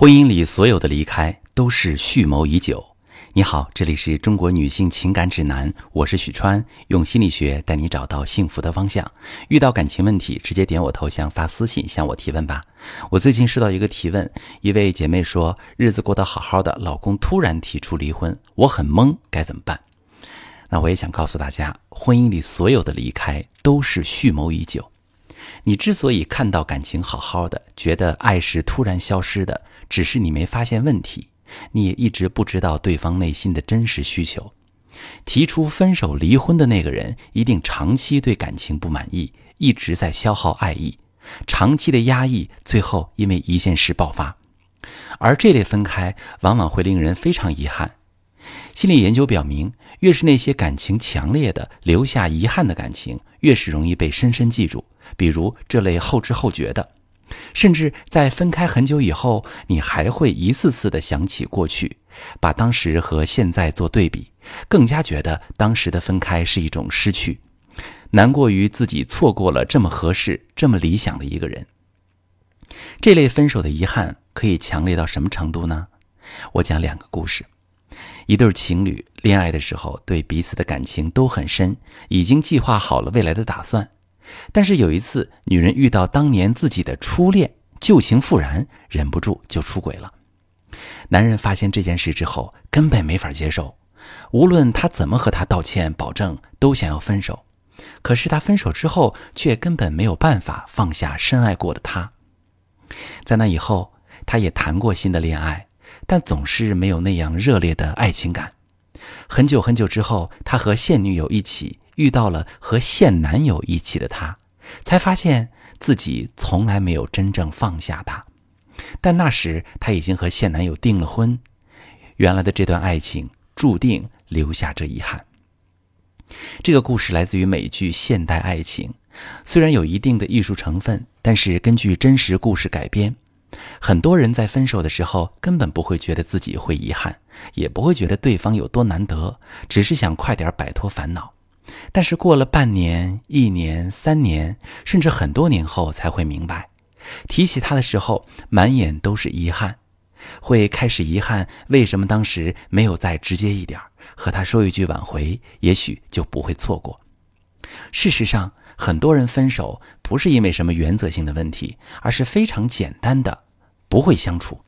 婚姻里所有的离开都是蓄谋已久。你好，这里是中国女性情感指南，我是许川，用心理学带你找到幸福的方向。遇到感情问题，直接点我头像发私信向我提问吧。我最近收到一个提问，一位姐妹说，日子过得好好的，老公突然提出离婚，我很懵，该怎么办？那我也想告诉大家，婚姻里所有的离开都是蓄谋已久。你之所以看到感情好好的，觉得爱是突然消失的，只是你没发现问题，你也一直不知道对方内心的真实需求。提出分手离婚的那个人，一定长期对感情不满意，一直在消耗爱意，长期的压抑，最后因为一件事爆发。而这类分开，往往会令人非常遗憾。心理研究表明，越是那些感情强烈的、留下遗憾的感情，越是容易被深深记住。比如这类后知后觉的，甚至在分开很久以后，你还会一次次的想起过去，把当时和现在做对比，更加觉得当时的分开是一种失去，难过于自己错过了这么合适、这么理想的一个人。这类分手的遗憾可以强烈到什么程度呢？我讲两个故事。一对情侣恋爱的时候，对彼此的感情都很深，已经计划好了未来的打算。但是有一次，女人遇到当年自己的初恋，旧情复燃，忍不住就出轨了。男人发现这件事之后，根本没法接受，无论他怎么和她道歉、保证，都想要分手。可是他分手之后，却根本没有办法放下深爱过的他。在那以后，他也谈过新的恋爱，但总是没有那样热烈的爱情感。很久很久之后，他和现女友一起。遇到了和现男友一起的他，才发现自己从来没有真正放下他。但那时他已经和现男友订了婚，原来的这段爱情注定留下这遗憾。这个故事来自于美剧《现代爱情》，虽然有一定的艺术成分，但是根据真实故事改编。很多人在分手的时候根本不会觉得自己会遗憾，也不会觉得对方有多难得，只是想快点摆脱烦恼。但是过了半年、一年、三年，甚至很多年后，才会明白，提起他的时候，满眼都是遗憾，会开始遗憾为什么当时没有再直接一点，和他说一句挽回，也许就不会错过。事实上，很多人分手不是因为什么原则性的问题，而是非常简单的，不会相处，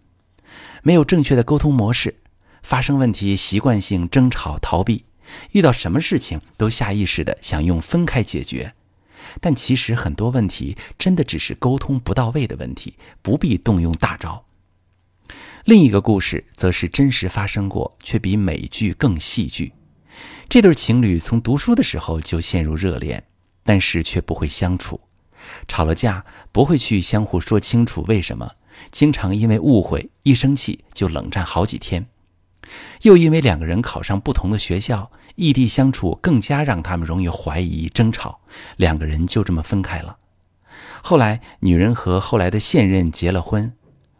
没有正确的沟通模式，发生问题习惯性争吵逃避。遇到什么事情都下意识的想用分开解决，但其实很多问题真的只是沟通不到位的问题，不必动用大招。另一个故事则是真实发生过，却比美剧更戏剧。这对情侣从读书的时候就陷入热恋，但是却不会相处，吵了架不会去相互说清楚为什么，经常因为误会一生气就冷战好几天。又因为两个人考上不同的学校，异地相处更加让他们容易怀疑、争吵，两个人就这么分开了。后来，女人和后来的现任结了婚，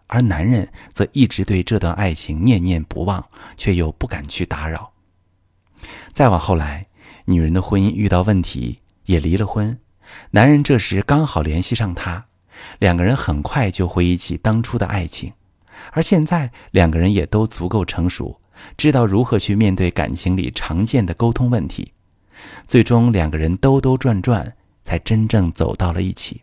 而男人则一直对这段爱情念念不忘，却又不敢去打扰。再往后来，女人的婚姻遇到问题，也离了婚，男人这时刚好联系上她，两个人很快就回忆起当初的爱情。而现在，两个人也都足够成熟，知道如何去面对感情里常见的沟通问题。最终，两个人兜兜转转，才真正走到了一起。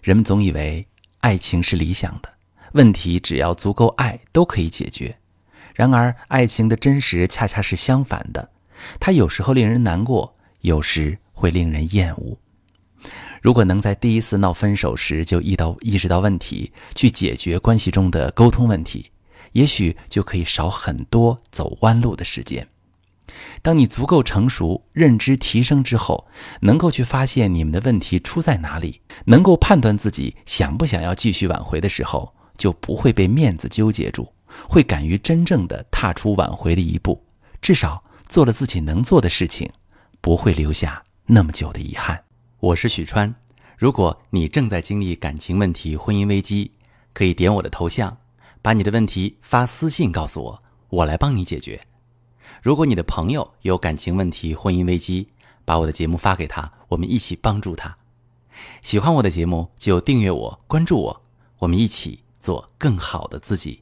人们总以为爱情是理想的，问题只要足够爱都可以解决。然而，爱情的真实恰恰是相反的，它有时候令人难过，有时会令人厌恶。如果能在第一次闹分手时就意到意识到问题，去解决关系中的沟通问题，也许就可以少很多走弯路的时间。当你足够成熟、认知提升之后，能够去发现你们的问题出在哪里，能够判断自己想不想要继续挽回的时候，就不会被面子纠结住，会敢于真正的踏出挽回的一步，至少做了自己能做的事情，不会留下那么久的遗憾。我是许川，如果你正在经历感情问题、婚姻危机，可以点我的头像，把你的问题发私信告诉我，我来帮你解决。如果你的朋友有感情问题、婚姻危机，把我的节目发给他，我们一起帮助他。喜欢我的节目就订阅我、关注我，我们一起。做更好的自己。